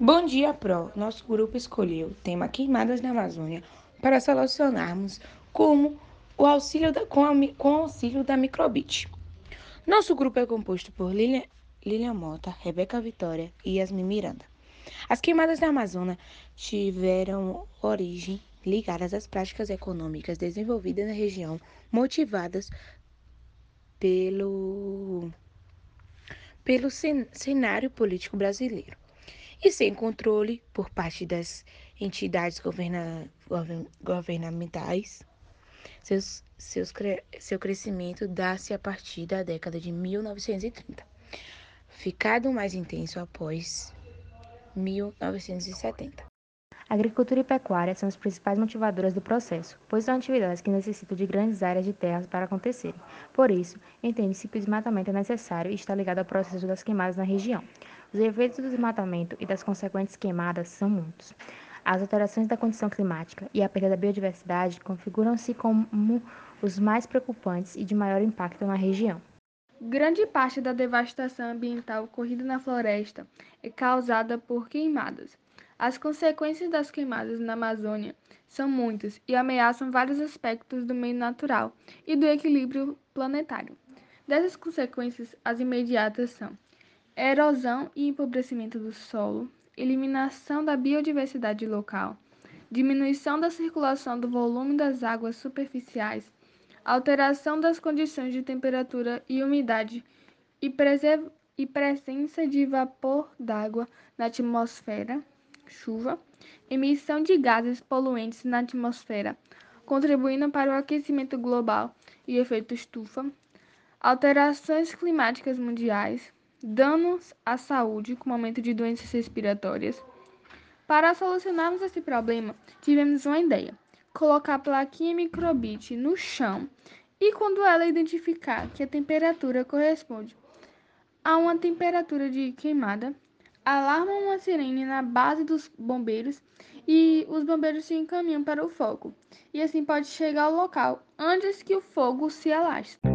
Bom dia, Pro. Nosso grupo escolheu o tema Queimadas na Amazônia para solucionarmos como o auxílio da, com, a, com o auxílio da Microbit. Nosso grupo é composto por Lilian, Lilian Mota, Rebeca Vitória e Yasmin Miranda. As queimadas na Amazônia tiveram origem ligadas às práticas econômicas desenvolvidas na região, motivadas pelo, pelo cenário político brasileiro e sem controle por parte das entidades governa, govern, governamentais. Seus, seus, seu crescimento dá-se a partir da década de 1930, ficado mais intenso após 1970. Agricultura e pecuária são as principais motivadoras do processo, pois são atividades que necessitam de grandes áreas de terras para acontecerem. Por isso, entende-se que o desmatamento é necessário e está ligado ao processo das queimadas na região. Os efeitos do desmatamento e das consequentes queimadas são muitos. As alterações da condição climática e a perda da biodiversidade configuram-se como os mais preocupantes e de maior impacto na região. Grande parte da devastação ambiental ocorrida na floresta é causada por queimadas. As consequências das queimadas na Amazônia são muitas e ameaçam vários aspectos do meio natural e do equilíbrio planetário. Dessas consequências, as imediatas são erosão e empobrecimento do solo, eliminação da biodiversidade local, diminuição da circulação do volume das águas superficiais, alteração das condições de temperatura e umidade e, e presença de vapor d'água na atmosfera chuva, emissão de gases poluentes na atmosfera, contribuindo para o aquecimento global e efeito estufa, alterações climáticas mundiais, danos à saúde com aumento de doenças respiratórias. Para solucionarmos esse problema, tivemos uma ideia: colocar a plaquinha microbit no chão e quando ela identificar que a temperatura corresponde a uma temperatura de queimada, alarmam uma sirene na base dos bombeiros e os bombeiros se encaminham para o foco, e assim pode chegar ao local antes que o fogo se alastre.